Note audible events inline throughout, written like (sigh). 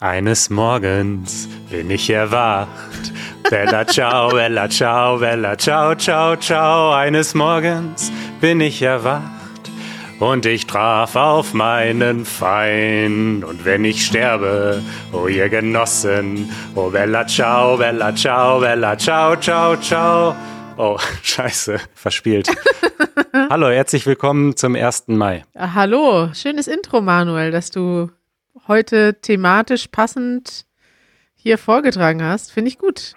Eines Morgens bin ich erwacht. Bella ciao, bella ciao, bella ciao, ciao, ciao. Eines Morgens bin ich erwacht und ich traf auf meinen Feind. Und wenn ich sterbe, oh ihr Genossen, oh bella ciao, bella ciao, bella ciao, ciao, ciao. Oh, (laughs) scheiße, verspielt. (laughs) Hallo, herzlich willkommen zum 1. Mai. Hallo, schönes Intro, Manuel, dass du heute thematisch passend hier vorgetragen hast. Finde ich gut.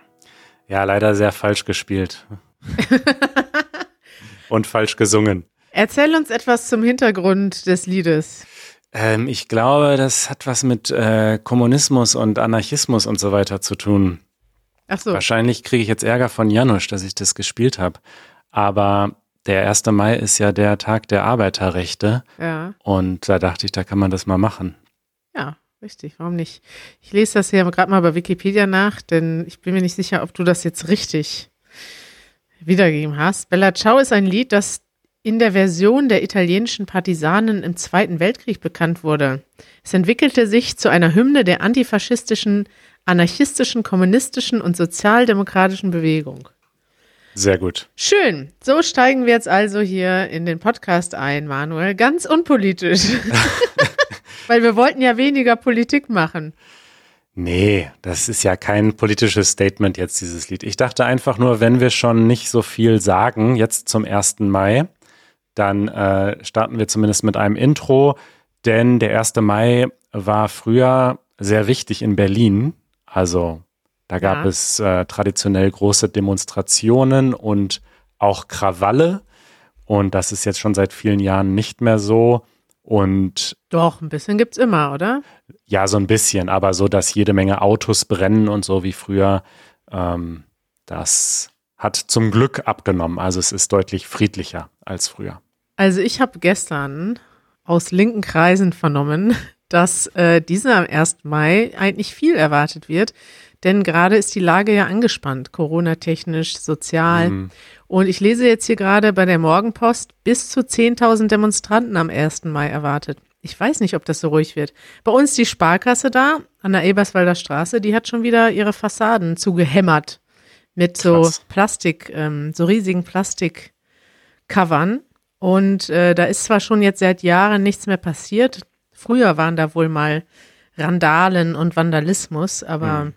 Ja, leider sehr falsch gespielt. (laughs) Und falsch gesungen. Erzähl uns etwas zum Hintergrund des Liedes. Ähm, ich glaube, das hat was mit äh, Kommunismus und Anarchismus und so weiter zu tun. Ach so. Wahrscheinlich kriege ich jetzt Ärger von Janusz, dass ich das gespielt habe. Aber der 1. Mai ist ja der Tag der Arbeiterrechte. Ja. Und da dachte ich, da kann man das mal machen. Ja, richtig. Warum nicht? Ich lese das hier gerade mal bei Wikipedia nach, denn ich bin mir nicht sicher, ob du das jetzt richtig wiedergegeben hast. Bella Ciao ist ein Lied, das in der Version der italienischen Partisanen im Zweiten Weltkrieg bekannt wurde. Es entwickelte sich zu einer Hymne der antifaschistischen, anarchistischen, kommunistischen und sozialdemokratischen Bewegung. Sehr gut. Schön. So steigen wir jetzt also hier in den Podcast ein, Manuel. Ganz unpolitisch. (laughs) Weil wir wollten ja weniger Politik machen. Nee, das ist ja kein politisches Statement jetzt, dieses Lied. Ich dachte einfach nur, wenn wir schon nicht so viel sagen, jetzt zum 1. Mai, dann äh, starten wir zumindest mit einem Intro, denn der 1. Mai war früher sehr wichtig in Berlin. Also da gab Ja. es äh, traditionell große Demonstrationen und auch Krawalle. Und das ist jetzt schon seit vielen Jahren nicht mehr so. Und Doch, ein bisschen gibt's immer, oder? ja, so ein bisschen, aber so, dass jede Menge Autos brennen und so wie früher, ähm, das hat zum Glück abgenommen. Also es ist deutlich friedlicher als früher. Also ich habe gestern aus linken Kreisen vernommen, (laughs) dass äh, dieser am 1. Mai eigentlich viel erwartet wird. Denn gerade ist die Lage ja angespannt, Corona-technisch, sozial. Mhm. Und ich lese jetzt hier gerade bei der Morgenpost, bis zu 10.000 Demonstranten am 1. Mai erwartet. Ich weiß nicht, ob das so ruhig wird. Bei uns die Sparkasse da an der Eberswalder Straße, die hat schon wieder ihre Fassaden zugehämmert mit so Krass. Plastik, ähm, so riesigen Plastikcovern. Und äh, da ist zwar schon jetzt seit Jahren nichts mehr passiert. Früher waren da wohl mal Randalen und Vandalismus, aber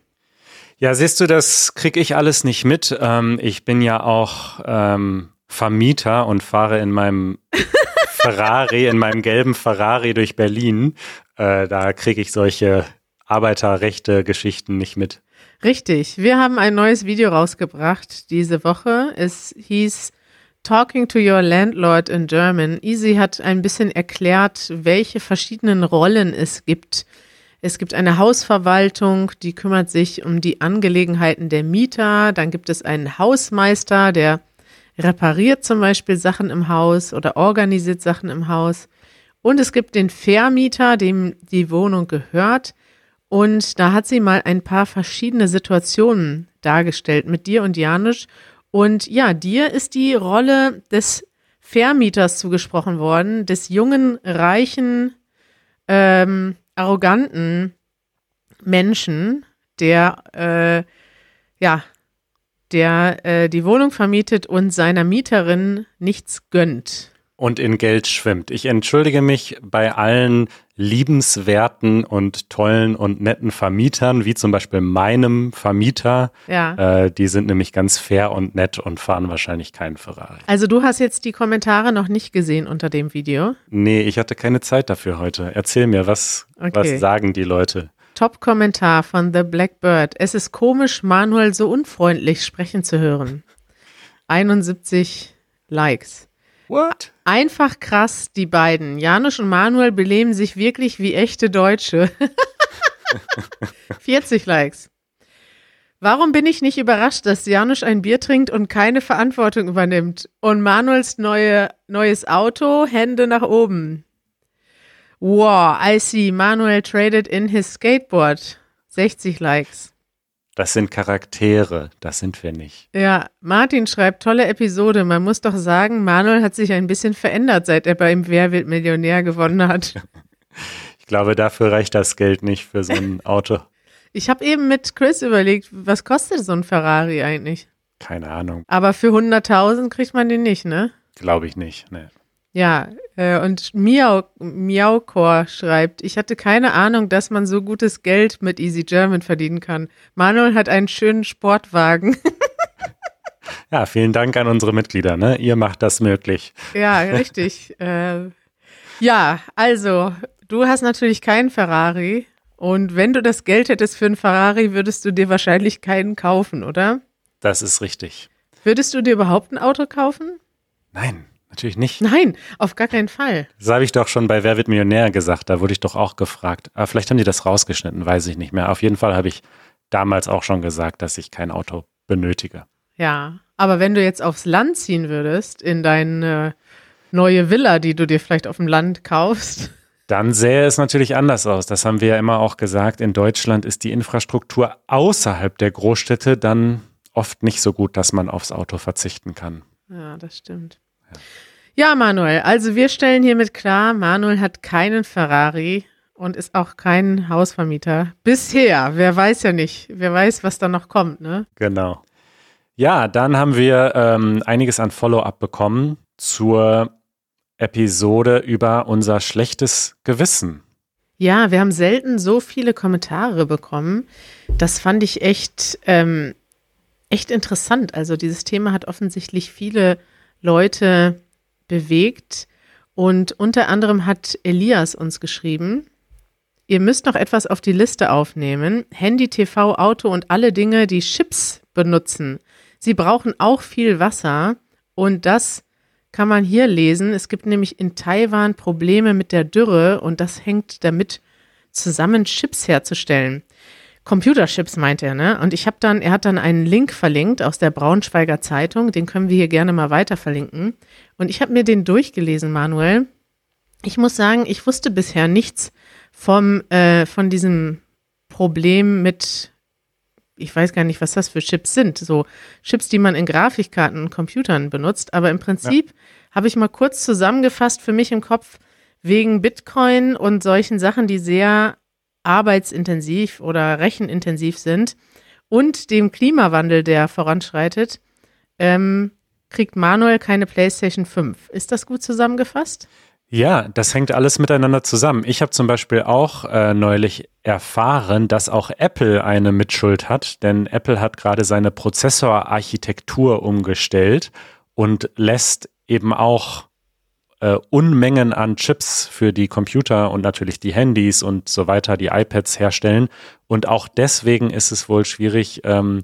Ja, siehst du, das krieg ich alles nicht mit. Ähm, ich bin ja auch ähm, Vermieter und fahre in meinem (laughs) Ferrari, in meinem gelben Ferrari durch Berlin. Äh, da kriege ich solche Arbeiterrechte-Geschichten nicht mit. Richtig. Wir haben ein neues Video rausgebracht diese Woche. Es hieß Talking to Your Landlord in German. Easy hat ein bisschen erklärt, welche verschiedenen Rollen es gibt. Es gibt eine Hausverwaltung, die kümmert sich um die Angelegenheiten der Mieter. Dann gibt es einen Hausmeister, der repariert zum Beispiel Sachen im Haus oder organisiert Sachen im Haus. Und es gibt den Vermieter, dem die Wohnung gehört. Und da hat sie mal ein paar verschiedene Situationen dargestellt mit dir und Janusz. Und ja, dir ist die Rolle des Vermieters zugesprochen worden, des jungen, reichen, ähm, arroganten Menschen, der äh, ja, der äh, die Wohnung vermietet und seiner Mieterin nichts gönnt. und in Geld schwimmt. Ich entschuldige mich bei allen liebenswerten und tollen und netten Vermietern, wie zum Beispiel meinem Vermieter. Ja. Äh, die sind nämlich ganz fair und nett und fahren wahrscheinlich keinen Ferrari. Also du hast jetzt die Kommentare noch nicht gesehen unter dem Video. Nee, ich hatte keine Zeit dafür heute. Erzähl mir, was, Okay. was sagen die Leute? Top-Kommentar von The Blackbird. Es ist komisch, Manuel so unfreundlich sprechen zu hören. (laughs) 71 Likes. What? Einfach krass, die beiden. Janusz und Manuel beleben sich wirklich wie echte Deutsche. (laughs) 40 Likes. Warum bin ich nicht überrascht, dass Janusz ein Bier trinkt und keine Verantwortung übernimmt? Und Manuels neue, neues Auto, Hände nach oben. Wow, I see. Manuel traded in his skateboard. 60 Likes. Das sind Charaktere, das sind wir nicht. Ja, Martin schreibt, tolle Episode. Man muss doch sagen, Manuel hat sich ein bisschen verändert, seit er beim Wer wird Millionär gewonnen hat. (laughs) Ich glaube, dafür reicht das Geld nicht für so ein (laughs) Auto. Ich habe eben mit Chris überlegt, was kostet so ein Ferrari eigentlich? Keine Ahnung. Aber für 100.000 kriegt man den nicht, ne? Glaube ich nicht. Nee. Ja, äh, und Miau, Miaucor schreibt, ich hatte keine Ahnung, dass man so gutes Geld mit Easy German verdienen kann. Manuel hat einen schönen Sportwagen. (laughs) ja, vielen Dank an unsere Mitglieder, ne? Ihr macht das möglich. Ja, richtig. (laughs) äh, ja, also, du hast natürlich keinen Ferrari. Und wenn du das Geld hättest für einen Ferrari, würdest du dir wahrscheinlich keinen kaufen, oder? Das ist richtig. Würdest du dir überhaupt ein Auto kaufen? Nein. Natürlich nicht. Nein, auf gar keinen Fall. Das habe ich doch schon bei Wer wird Millionär gesagt. Da wurde ich doch auch gefragt. Aber vielleicht haben die das rausgeschnitten, weiß ich nicht mehr. Auf jeden Fall habe ich damals auch schon gesagt, dass ich kein Auto benötige. Ja, aber wenn du jetzt aufs Land ziehen würdest, in deine neue Villa, die du dir vielleicht auf dem Land kaufst. (laughs) Dann sähe es natürlich anders aus. Das haben wir ja immer auch gesagt. In Deutschland ist die Infrastruktur außerhalb der Großstädte dann oft nicht so gut, dass man aufs Auto verzichten kann. Ja, das stimmt. Ja. Manuel, also wir stellen hiermit klar, Manuel hat keinen Ferrari und ist auch kein Hausvermieter. Bisher, wer weiß ja nicht, wer weiß, was da noch kommt, ne? Genau. Ja, dann haben wir ähm, einiges an Follow-up bekommen zur Episode über unser schlechtes Gewissen. Ja, wir haben selten so viele Kommentare bekommen. Das fand ich echt, ähm, echt interessant. Also dieses Thema hat offensichtlich viele Leute bewegt. Und unter anderem hat Elias uns geschrieben, ihr müsst noch etwas auf die Liste aufnehmen. Handy, TV, Auto und alle Dinge, die Chips benutzen. Sie brauchen auch viel Wasser und das kann man hier lesen. Es gibt nämlich in Taiwan Probleme mit der Dürre und das hängt damit zusammen, Chips herzustellen. Computerchips meint er, ne? Und ich habe dann, er hat dann einen Link verlinkt aus der Braunschweiger Zeitung, den können wir hier gerne mal weiter verlinken. Und ich habe mir den durchgelesen, Manuel. Ich muss sagen, ich wusste bisher nichts vom, äh, von diesem Problem mit, ich weiß gar nicht, was das für Chips sind. So Chips, die man in Grafikkarten und Computern benutzt. Aber im Prinzip ja. habe ich mal kurz zusammengefasst für mich im Kopf, wegen Bitcoin und solchen Sachen, die sehr arbeitsintensiv oder rechenintensiv sind und dem Klimawandel, der voranschreitet, ähm, kriegt Manuel keine PlayStation 5. Ist das gut zusammengefasst? Ja, das hängt alles miteinander zusammen. Ich habe zum Beispiel auch äh, neulich erfahren, dass auch Apple eine Mitschuld hat, denn Apple hat gerade seine Prozessorarchitektur umgestellt und lässt eben auch äh, Unmengen an Chips für die Computer und natürlich die Handys und so weiter, die iPads herstellen. Und auch deswegen ist es wohl schwierig, ähm,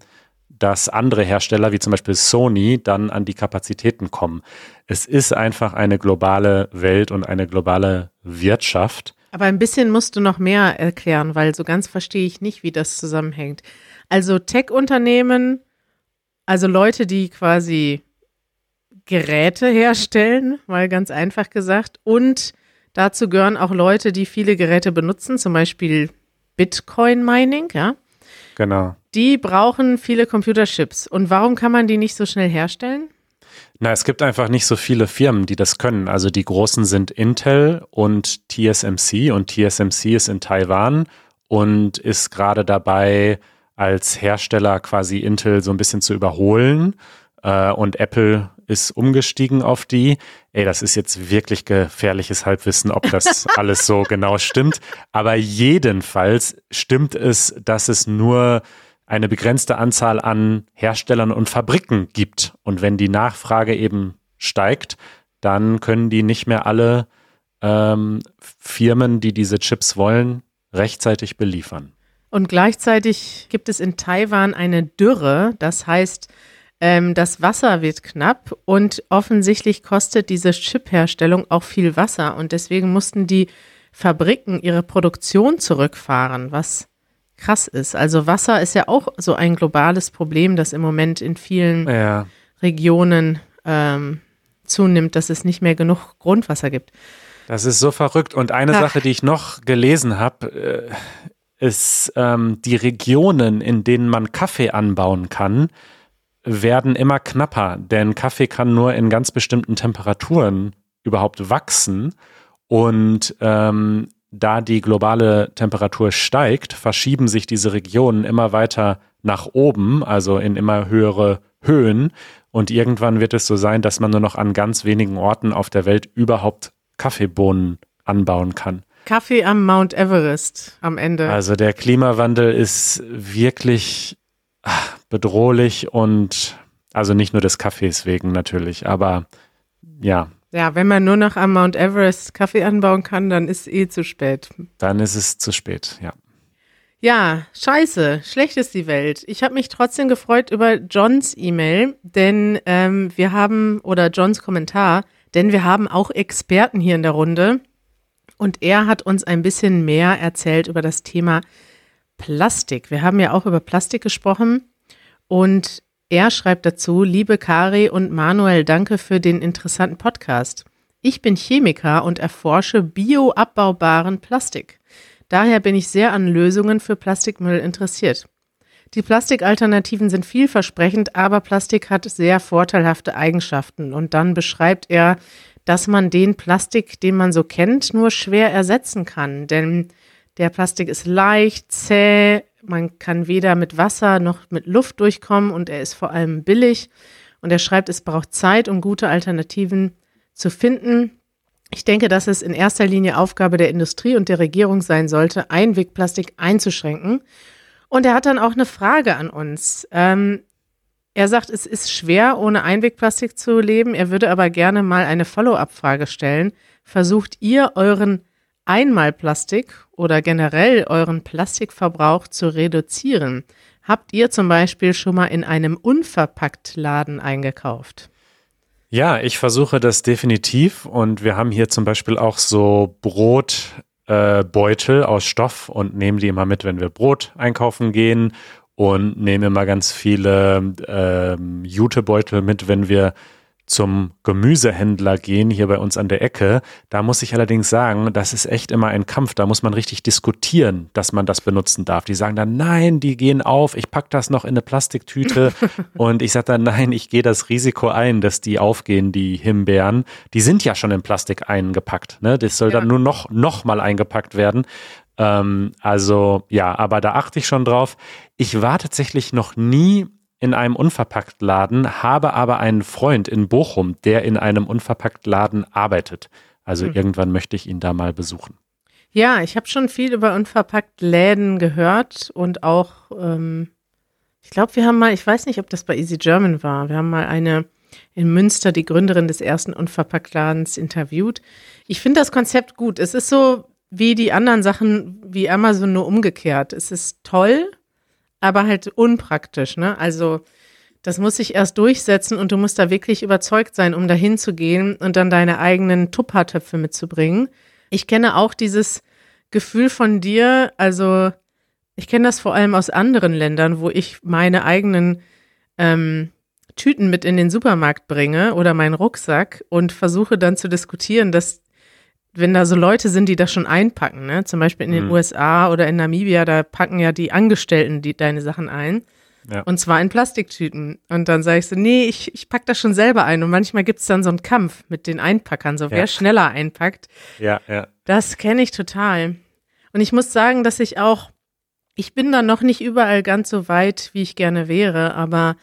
dass andere Hersteller wie zum Beispiel Sony dann an die Kapazitäten kommen. Es ist einfach eine globale Welt und eine globale Wirtschaft. Aber ein bisschen musst du noch mehr erklären, weil so ganz verstehe ich nicht, wie das zusammenhängt. Also Tech-Unternehmen, also Leute, die quasi Geräte herstellen, mal ganz einfach gesagt. Und dazu gehören auch Leute, die viele Geräte benutzen, zum Beispiel Bitcoin Mining, ja. Genau. Die brauchen viele Computerchips. Und warum kann man die nicht so schnell herstellen? Na, es gibt einfach nicht so viele Firmen, die das können. Also die großen sind Intel und TSMC und TSMC ist in Taiwan und ist gerade dabei, als Hersteller quasi Intel so ein bisschen zu überholen. Äh, und Apple ist umgestiegen auf die. Ey, das ist jetzt wirklich gefährliches Halbwissen, ob das (laughs) alles so genau stimmt. Aber jedenfalls stimmt es, dass es nur eine begrenzte Anzahl an Herstellern und Fabriken gibt. Und wenn die Nachfrage eben steigt, dann können die nicht mehr alle ähm, Firmen, die diese Chips wollen, rechtzeitig beliefern. Und gleichzeitig gibt es in Taiwan eine Dürre. Das heißt, ähm, das Wasser wird knapp und offensichtlich kostet diese Chip-Herstellung auch viel Wasser und deswegen mussten die Fabriken ihre Produktion zurückfahren, was krass ist. Also Wasser ist ja auch so ein globales Problem, das im Moment in vielen ja. Regionen ähm, zunimmt, dass es nicht mehr genug Grundwasser gibt. Das ist so verrückt. Und eine Ach. Sache, die ich noch gelesen habe, äh, ist ähm, die Regionen, in denen man Kaffee anbauen kann, werden immer knapper, denn Kaffee kann nur in ganz bestimmten Temperaturen überhaupt wachsen. Und ähm, da die globale Temperatur steigt, verschieben sich diese Regionen immer weiter nach oben, also in immer höhere Höhen. Und irgendwann wird es so sein, dass man nur noch an ganz wenigen Orten auf der Welt überhaupt Kaffeebohnen anbauen kann. Kaffee am Mount Everest am Ende. Also der Klimawandel ist wirklich bedrohlich und also nicht nur des Kaffees wegen natürlich, aber ja. Ja, wenn man nur noch am Mount Everest Kaffee anbauen kann, dann ist eh zu spät. Dann ist es zu spät, ja. Ja, scheiße, schlecht ist die Welt. Ich habe mich trotzdem gefreut über Johns E-Mail, denn ähm, wir haben, oder Johns Kommentar, denn wir haben auch Experten hier in der Runde. Und er hat uns ein bisschen mehr erzählt über das Thema Plastik. Wir haben ja auch über Plastik gesprochen. Und er schreibt dazu, liebe Kari und Manuel, danke für den interessanten Podcast. Ich bin Chemiker und erforsche bioabbaubaren Plastik. Daher bin ich sehr an Lösungen für Plastikmüll interessiert. Die Plastikalternativen sind vielversprechend, aber Plastik hat sehr vorteilhafte Eigenschaften. Und dann beschreibt er, dass man den Plastik, den man so kennt, nur schwer ersetzen kann. Denn der Plastik ist leicht, zäh, man kann weder mit Wasser noch mit Luft durchkommen und er ist vor allem billig. Und er schreibt, es braucht Zeit, um gute Alternativen zu finden. Ich denke, dass es in erster Linie Aufgabe der Industrie und der Regierung sein sollte, Einwegplastik einzuschränken. Und er hat dann auch eine Frage an uns. Ähm, er sagt, es ist schwer, ohne Einwegplastik zu leben. Er würde aber gerne mal eine Follow-up-Frage stellen. Versucht ihr euren Einmalplastik oder generell euren Plastikverbrauch zu reduzieren? Habt ihr zum Beispiel schon mal in einem Unverpacktladen eingekauft? Ja, ich versuche das definitiv und wir haben hier zum Beispiel auch so Brotbeutel äh, aus Stoff und nehmen die immer mit, wenn wir Brot einkaufen gehen und nehmen immer ganz viele äh, Jutebeutel mit, wenn wir zum Gemüsehändler gehen, hier bei uns an der Ecke. Da muss ich allerdings sagen, das ist echt immer ein Kampf. Da muss man richtig diskutieren, dass man das benutzen darf. Die sagen dann, nein, die gehen auf, ich packe das noch in eine Plastiktüte. (laughs) und ich sage dann, nein, ich gehe das Risiko ein, dass die aufgehen, die Himbeeren. Die sind ja schon in Plastik eingepackt. Ne? Das soll ja. dann nur noch, noch mal eingepackt werden. Ähm, also ja, aber da achte ich schon drauf. Ich war tatsächlich noch nie in einem Unverpacktladen, habe aber einen Freund in Bochum, der in einem Unverpacktladen arbeitet. Also mhm. irgendwann möchte ich ihn da mal besuchen. Ja, ich habe schon viel über Unverpacktläden gehört und auch, ähm, ich glaube, wir haben mal, ich weiß nicht, ob das bei Easy German war, wir haben mal eine in Münster, die Gründerin des ersten Unverpacktladens, interviewt. Ich finde das Konzept gut. Es ist so wie die anderen Sachen wie Amazon nur umgekehrt. Es ist toll, aber halt unpraktisch, ne? Also das muss sich erst durchsetzen und du musst da wirklich überzeugt sein, um dahin zu gehen und dann deine eigenen Tuppertöpfe mitzubringen. Ich kenne auch dieses Gefühl von dir, also ich kenne das vor allem aus anderen Ländern, wo ich meine eigenen ähm, Tüten mit in den Supermarkt bringe oder meinen Rucksack und versuche dann zu diskutieren, dass wenn da so Leute sind, die das schon einpacken, ne? zum Beispiel in den mhm. USA oder in Namibia, da packen ja die Angestellten die, deine Sachen ein. Ja. Und zwar in Plastiktüten. Und dann sage ich so, nee, ich, ich pack das schon selber ein. Und manchmal gibt es dann so einen Kampf mit den Einpackern, so ja. wer schneller einpackt. Ja, ja. Das kenne ich total. Und ich muss sagen, dass ich auch, ich bin da noch nicht überall ganz so weit, wie ich gerne wäre, aber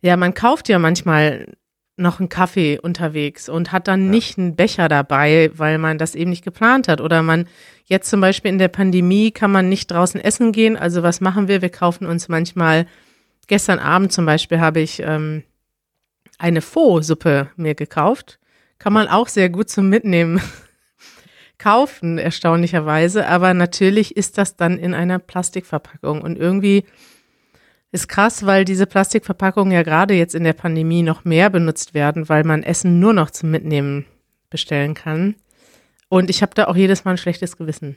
ja, man kauft ja manchmal noch einen Kaffee unterwegs und hat dann ja. nicht einen Becher dabei, weil man das eben nicht geplant hat. Oder man jetzt zum Beispiel in der Pandemie kann man nicht draußen essen gehen. Also was machen wir? Wir kaufen uns manchmal, gestern Abend zum Beispiel habe ich ähm, eine Pho-Suppe mir gekauft. Kann man auch sehr gut zum Mitnehmen (laughs) kaufen, erstaunlicherweise. Aber natürlich ist das dann in einer Plastikverpackung. Und irgendwie ist krass, weil diese Plastikverpackungen ja gerade jetzt in der Pandemie noch mehr benutzt werden, weil man Essen nur noch zum Mitnehmen bestellen kann. Und ich habe da auch jedes Mal ein schlechtes Gewissen.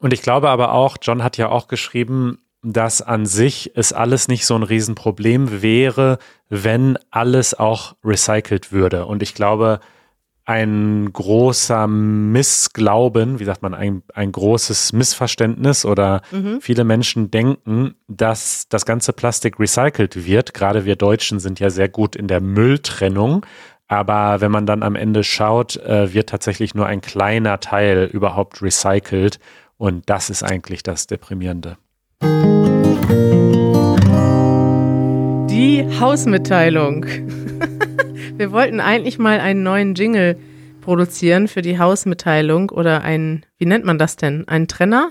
Und ich glaube aber auch, John hat ja auch geschrieben, dass an sich es alles nicht so ein Riesenproblem wäre, wenn alles auch recycelt würde. Und ich glaube, ein großer Missglauben, wie sagt man, ein, ein großes Missverständnis oder mhm. viele Menschen denken, dass das ganze Plastik recycelt wird. Gerade wir Deutschen sind ja sehr gut in der Mülltrennung. Aber wenn man dann am Ende schaut, äh, wird tatsächlich nur ein kleiner Teil überhaupt recycelt. Und das ist eigentlich das Deprimierende. Die Hausmitteilung. (laughs) Wir wollten eigentlich mal einen neuen Jingle produzieren für die Hausmitteilung oder ein, wie nennt man das denn? Ein Trenner?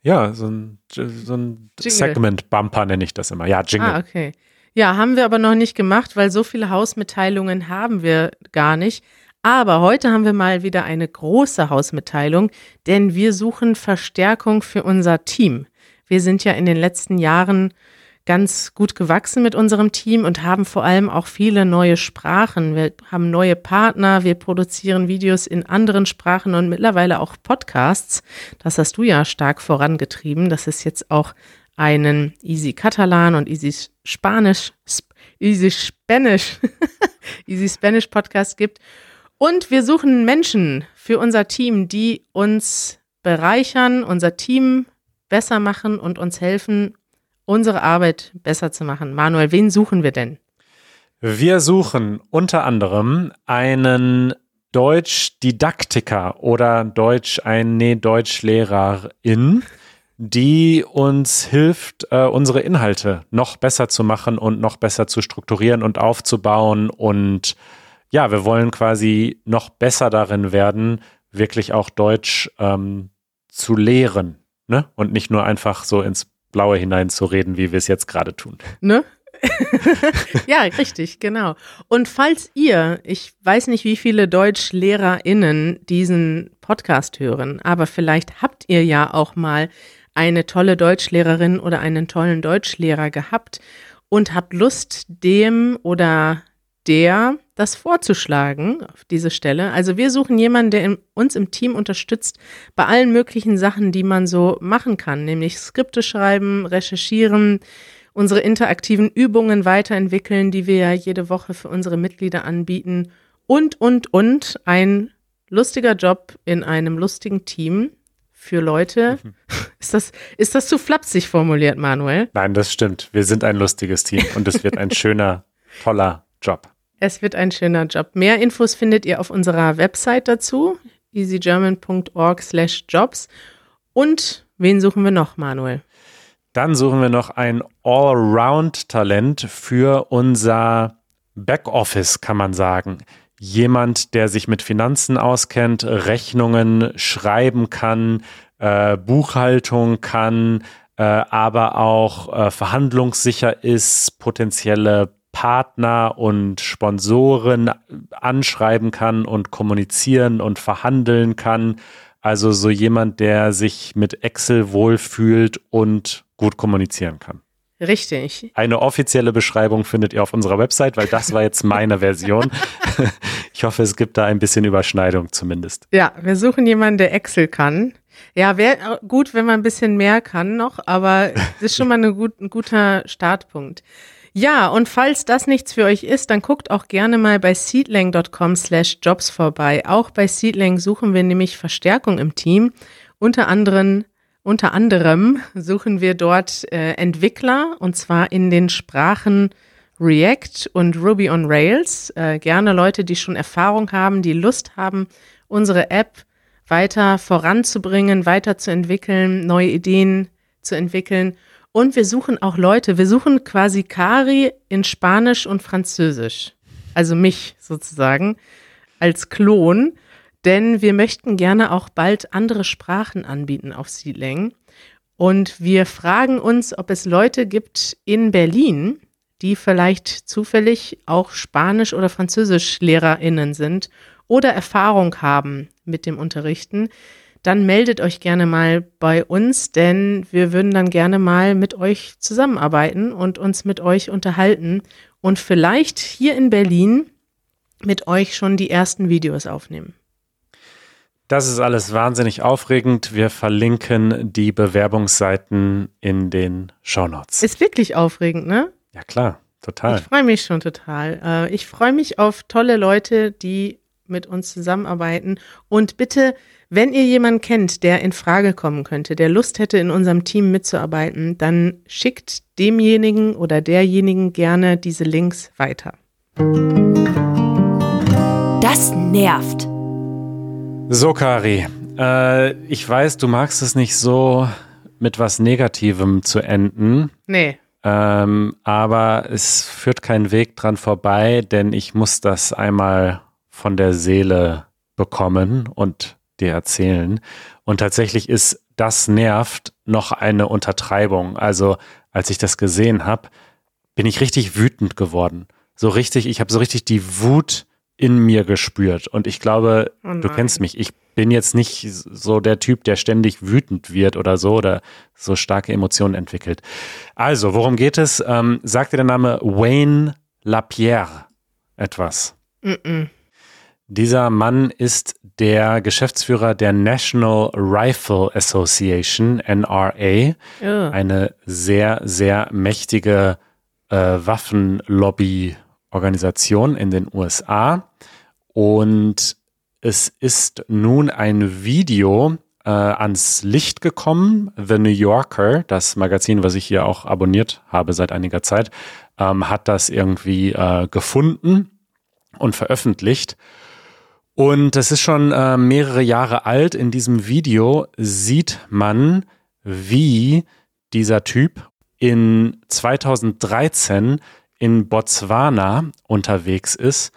Ja, so ein, so ein Segment-Bumper nenne ich das immer. Ja, Jingle. Ah, okay. Ja, haben wir aber noch nicht gemacht, weil so viele Hausmitteilungen haben wir gar nicht. Aber heute haben wir mal wieder eine große Hausmitteilung, denn wir suchen Verstärkung für unser Team. Wir sind ja in den letzten Jahren ganz gut gewachsen mit unserem Team und haben vor allem auch viele neue Sprachen. Wir haben neue Partner, wir produzieren Videos in anderen Sprachen und mittlerweile auch Podcasts. Das hast du ja stark vorangetrieben, dass es jetzt auch einen Easy Catalan und Easy Spanisch, Easy Spanish, (laughs) Easy Spanish Podcast gibt. Und wir suchen Menschen für unser Team, die uns bereichern, unser Team besser machen und uns helfen, unsere Arbeit besser zu machen. Manuel, wen suchen wir denn? Wir suchen unter anderem einen Deutsch-Didaktiker oder Deutsch, ein, nee, Deutschlehrerin, die uns hilft, äh, unsere Inhalte noch besser zu machen und noch besser zu strukturieren und aufzubauen. Und ja, wir wollen quasi noch besser darin werden, wirklich auch Deutsch ähm, zu lehren. Ne? Und nicht nur einfach so ins Blaue hineinzureden, wie wir es jetzt gerade tun. Ne? (laughs) ja, richtig, genau. Und falls ihr, ich weiß nicht, wie viele DeutschlehrerInnen diesen Podcast hören, aber vielleicht habt ihr ja auch mal eine tolle Deutschlehrerin oder einen tollen Deutschlehrer gehabt und habt Lust, dem oder der das vorzuschlagen auf diese Stelle. Also wir suchen jemanden, der uns im Team unterstützt bei allen möglichen Sachen, die man so machen kann, nämlich Skripte schreiben, recherchieren, unsere interaktiven Übungen weiterentwickeln, die wir ja jede Woche für unsere Mitglieder anbieten und, und, und ein lustiger Job in einem lustigen Team für Leute. Mhm. (laughs) Ist das, ist das zu flapsig formuliert, Manuel? Nein, das stimmt. Wir sind ein lustiges Team und es wird ein (laughs) schöner, toller Job. Es wird ein schöner Job. Mehr Infos findet ihr auf unserer Website dazu, easygerman.org slash jobs. Und wen suchen wir noch, Manuel? Dann suchen wir noch ein Allround-Talent für unser Backoffice, kann man sagen jemand, der sich mit Finanzen auskennt, Rechnungen schreiben kann, äh, Buchhaltung kann, äh, aber auch äh, verhandlungssicher ist, potenzielle Partner und Sponsoren anschreiben kann und kommunizieren und verhandeln kann. Also so jemand, der sich mit Excel wohlfühlt und gut kommunizieren kann. Richtig. Eine offizielle Beschreibung findet ihr auf unserer Website, weil das war jetzt meine Version. (laughs) Ich hoffe, es gibt da ein bisschen Überschneidung zumindest. Ja, wir suchen jemanden, der Excel kann. Ja, wäre gut, wenn man ein bisschen mehr kann noch, aber das ist schon mal eine gut, ein guter Startpunkt. Ja, und falls das nichts für euch ist, dann guckt auch gerne mal bei seedlang.com slash jobs vorbei. Auch bei Seedlang suchen wir nämlich Verstärkung im Team. Unter anderem unter anderem suchen wir dort äh, Entwickler und zwar in den Sprachen React und Ruby on Rails. Äh, gerne Leute, die schon Erfahrung haben, die Lust haben, unsere App weiter voranzubringen, weiterzuentwickeln, neue Ideen zu entwickeln. Und wir suchen auch Leute, wir suchen quasi Kari in Spanisch und Französisch. Also mich sozusagen als Klon denn wir möchten gerne auch bald andere Sprachen anbieten auf Seedling. Und wir fragen uns, ob es Leute gibt in Berlin, die vielleicht zufällig auch Spanisch- oder Französisch-LehrerInnen sind oder Erfahrung haben mit dem Unterrichten. Dann meldet euch gerne mal bei uns, denn wir würden dann gerne mal mit euch zusammenarbeiten und uns mit euch unterhalten und vielleicht hier in Berlin mit euch schon die ersten Videos aufnehmen. Das ist alles wahnsinnig aufregend. Wir verlinken die Bewerbungsseiten in den Shownotes. Ist wirklich aufregend, ne? Ja, klar, total. Ich freue mich schon total. Äh, ich freue mich auf tolle Leute, die mit uns zusammenarbeiten. Und bitte, wenn ihr jemanden kennt, der in Frage kommen könnte, der Lust hätte, in unserem Team mitzuarbeiten, dann schickt demjenigen oder derjenigen gerne diese Links weiter. Das nervt. So, Kari, äh, ich weiß, du magst es nicht so mit was Negativem zu enden. Nee. Ähm, aber es führt kein Weg dran vorbei, denn ich muss das einmal von der Seele bekommen und dir erzählen. Und tatsächlich ist das nervt noch eine Untertreibung. Also als ich das gesehen habe, bin ich richtig wütend geworden. So richtig, ich habe so richtig die Wut in mir gespürt. Und ich glaube, Oh du kennst mich. Ich bin jetzt nicht so der Typ, der ständig wütend wird oder so oder so starke Emotionen entwickelt. Also, worum geht es? Ähm, sagt dir der Name Wayne Lapierre etwas? Mm-mm. Dieser Mann ist der Geschäftsführer der National Rifle Association, NRA, Oh. eine sehr, sehr mächtige äh, Waffenlobby-Organisation in den USA. Und es ist nun ein Video äh, ans Licht gekommen. The New Yorker, das Magazin, was ich hier auch abonniert habe seit einiger Zeit, ähm, hat das irgendwie äh, gefunden und veröffentlicht. Und das ist schon äh, mehrere Jahre alt. In diesem Video sieht man, wie dieser Typ in 2013 in Botswana unterwegs ist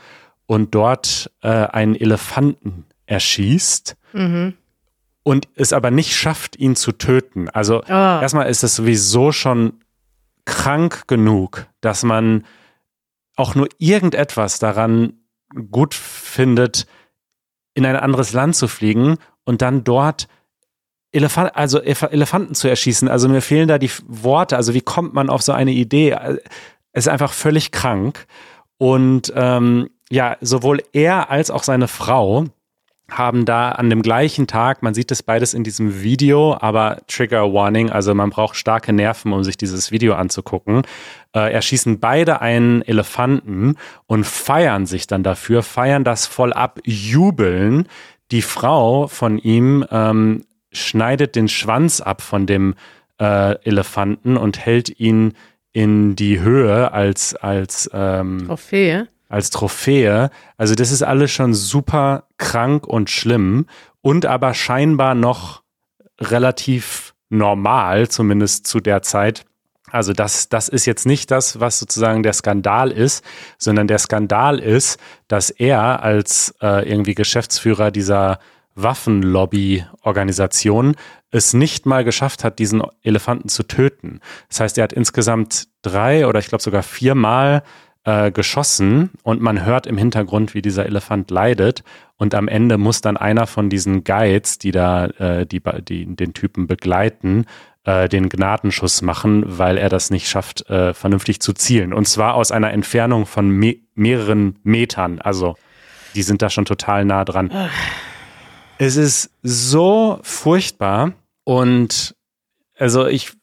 und dort äh, einen Elefanten erschießt Mhm. und es aber nicht schafft, ihn zu töten. Also Oh. erstmal ist es sowieso schon krank genug, dass man auch nur irgendetwas daran gut findet, in ein anderes Land zu fliegen und dann dort Elefant, also Elef- Elefanten zu erschießen. Also mir fehlen da die Worte. Also wie kommt man auf so eine Idee? Es ist einfach völlig krank. Und ähm, ja, sowohl er als auch seine Frau haben da an dem gleichen Tag, man sieht das beides in diesem Video, aber Trigger Warning, also man braucht starke Nerven, um sich dieses Video anzugucken, äh, erschießen beide einen Elefanten und feiern sich dann dafür, feiern das voll ab, jubeln. Die Frau von ihm ähm, schneidet den Schwanz ab von dem äh, Elefanten und hält ihn in die Höhe als, als ähm, Trophäe. Als Trophäe. Also das ist alles schon super krank und schlimm und aber scheinbar noch relativ normal, zumindest zu der Zeit. Also das, das ist jetzt nicht das, was sozusagen der Skandal ist, sondern der Skandal ist, dass er als äh, irgendwie Geschäftsführer dieser Waffenlobby-Organisation es nicht mal geschafft hat, diesen Elefanten zu töten. Das heißt, er hat insgesamt drei oder ich glaube sogar viermal äh, geschossen und man hört im Hintergrund, wie dieser Elefant leidet. Und am Ende muss dann einer von diesen Guides, die da äh, die, die den Typen begleiten, äh, den Gnadenschuss machen, weil er das nicht schafft, äh, vernünftig zu zielen. Und zwar aus einer Entfernung von me mehreren Metern. Also die sind da schon total nah dran. Es ist so furchtbar und also ich,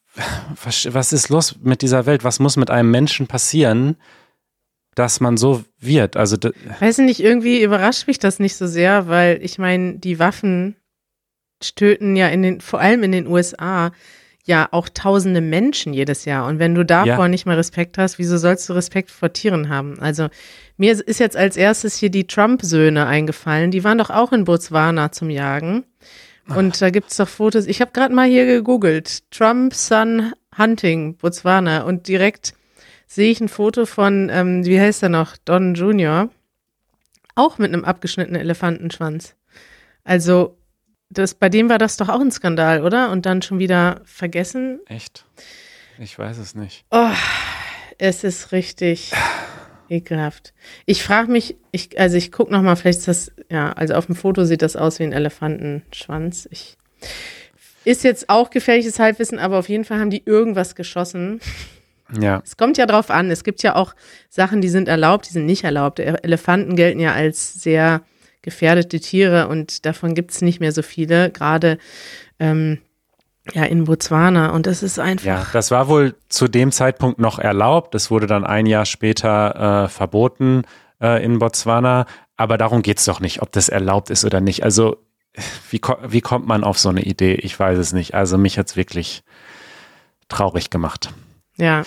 was was ist los mit dieser Welt? Was muss mit einem Menschen passieren, dass man so wird? Also Weiß nicht, irgendwie überrascht mich das nicht so sehr, weil ich meine, die Waffen töten ja in den, vor allem in den USA, ja auch tausende Menschen jedes Jahr. Und wenn du davor Ja. nicht mal Respekt hast, wieso sollst du Respekt vor Tieren haben? Also mir ist jetzt als erstes hier die Trump-Söhne eingefallen. Die waren doch auch in Botswana zum Jagen. Und da gibt's doch Fotos. Ich habe gerade mal hier gegoogelt. Trump Son Hunting, Botswana. Und direkt sehe ich ein Foto von, ähm, wie heißt er noch, Don Jr., auch mit einem abgeschnittenen Elefantenschwanz. Also, das, bei dem war das doch auch ein Skandal, oder? Und dann schon wieder vergessen. echt? Ich weiß es nicht. Oh, es ist richtig (sighs) ekelhaft. Ich frage mich, ich, also ich gucke nochmal, vielleicht ist das, ja, also auf dem Foto sieht das aus wie ein Elefantenschwanz. Ich, ist jetzt auch gefährliches Halbwissen, aber auf jeden Fall haben die irgendwas geschossen. Ja, Es kommt ja drauf an. Es gibt ja auch Sachen, die sind erlaubt, die sind nicht erlaubt. E- Elefanten gelten ja als sehr gefährdete Tiere und davon gibt es nicht mehr so viele, gerade ähm, ja in Botswana. Und das ist einfach. ja, das war wohl zu dem Zeitpunkt noch erlaubt. Es wurde dann ein Jahr später äh, verboten äh, in Botswana. Aber darum geht's doch nicht, ob das erlaubt ist oder nicht. Also wie, wie kommt man auf so eine Idee? Ich weiß es nicht. Also mich hat's wirklich traurig gemacht. Ja.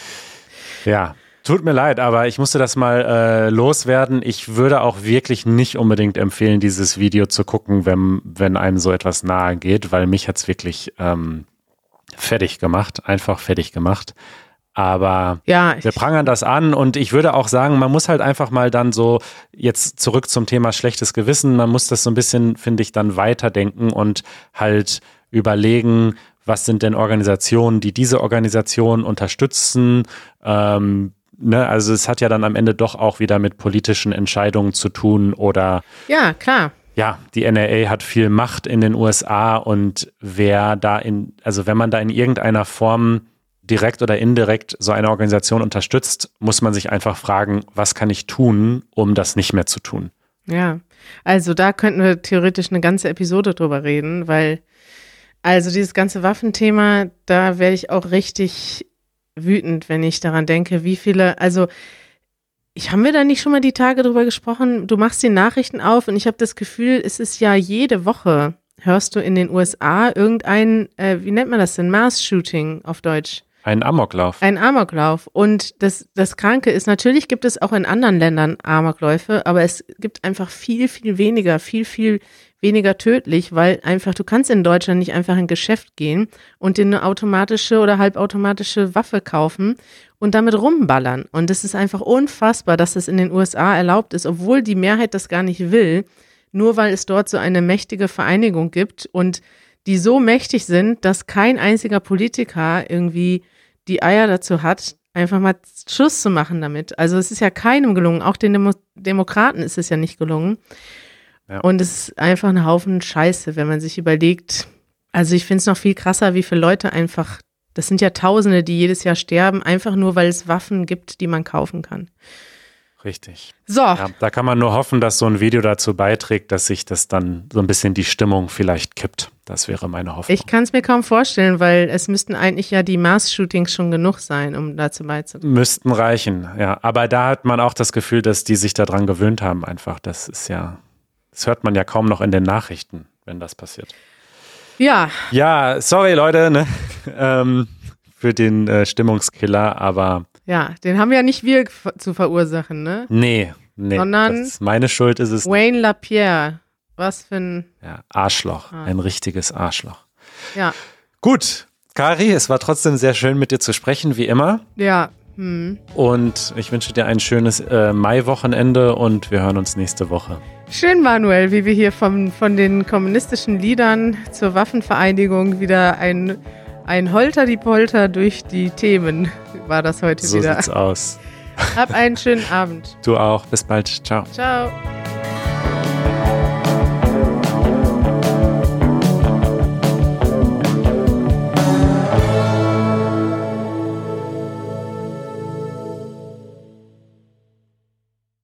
Ja, Tut mir leid, aber ich musste das mal äh, loswerden. Ich würde auch wirklich nicht unbedingt empfehlen, dieses Video zu gucken, wenn, wenn einem so etwas nahe geht, weil mich hat's wirklich ähm, fertig gemacht, einfach fertig gemacht. Aber Ja, wir prangern das an und ich würde auch sagen, man muss halt einfach mal dann so jetzt zurück zum Thema schlechtes Gewissen, man muss das so ein bisschen, finde ich, dann weiterdenken und halt überlegen, was sind denn Organisationen, die diese Organisation unterstützen. Ähm, ne? Also es hat ja dann am Ende doch auch wieder mit politischen Entscheidungen zu tun oder ja, klar. ja, die NRA hat viel Macht in den USA und wer da in, also wenn man da in irgendeiner Form direkt oder indirekt so eine Organisation unterstützt, muss man sich einfach fragen, was kann ich tun, um das nicht mehr zu tun? Ja, also da könnten wir theoretisch eine ganze Episode drüber reden, weil also dieses ganze Waffenthema, da werde ich auch richtig wütend, wenn ich daran denke, wie viele, also ich haben wir da nicht schon mal die Tage drüber gesprochen? Du machst die Nachrichten auf und ich habe das Gefühl, es ist ja jede Woche hörst du in den USA irgendein, äh, wie nennt man das denn, Mass-Shooting auf Deutsch? Ein Amoklauf. Ein Amoklauf. Und das, das Kranke ist, natürlich gibt es auch in anderen Ländern Amokläufe, aber es gibt einfach viel, viel weniger, viel, viel weniger tödlich, weil einfach, du kannst in Deutschland nicht einfach in ein Geschäft gehen und dir eine automatische oder halbautomatische Waffe kaufen und damit rumballern. Und es ist einfach unfassbar, dass das in den USA erlaubt ist, obwohl die Mehrheit das gar nicht will, nur weil es dort so eine mächtige Vereinigung gibt und die so mächtig sind, dass kein einziger Politiker irgendwie die Eier dazu hat, einfach mal Schluss zu machen damit. Also es ist ja keinem gelungen, auch den Demo Demokraten ist es ja nicht gelungen. Ja. Und es ist einfach ein Haufen Scheiße, wenn man sich überlegt. Also ich finde es noch viel krasser, wie viele Leute einfach, das sind ja Tausende, die jedes Jahr sterben, einfach nur, weil es Waffen gibt, die man kaufen kann. Richtig. So, Ja, da kann man nur hoffen, dass so ein Video dazu beiträgt, dass sich das dann so ein bisschen die Stimmung vielleicht kippt. Das wäre meine Hoffnung. ich kann es mir kaum vorstellen, weil es müssten eigentlich ja die Mass-Shootings schon genug sein, um dazu beizutragen. Müssten reichen, ja. Aber da hat man auch das Gefühl, dass die sich daran gewöhnt haben, einfach. Das ist ja, das hört man ja kaum noch in den Nachrichten, wenn das passiert. Ja, Ja, sorry Leute, ne? (laughs) ähm, für den äh, Stimmungskiller, aber ja, den haben ja nicht wir zu verursachen, ne? nee, nee. Sondern- meine Schuld ist es. Wayne LaPierre, was für ein, Ja, Arschloch, Ah. ein richtiges Arschloch. ja, Gut, Kari, es war trotzdem sehr schön mit dir zu sprechen, wie immer. ja, hm. Und ich wünsche dir ein schönes äh, Mai-Wochenende und wir hören uns nächste Woche. Schön, Manuel, wie wir hier vom, von den kommunistischen Liedern zur Waffenvereinigung wieder ein, ein Holter die Polter durch die Themen war das heute So wieder. sieht's aus. Hab einen schönen Abend. Du auch. Bis bald. Ciao. Ciao.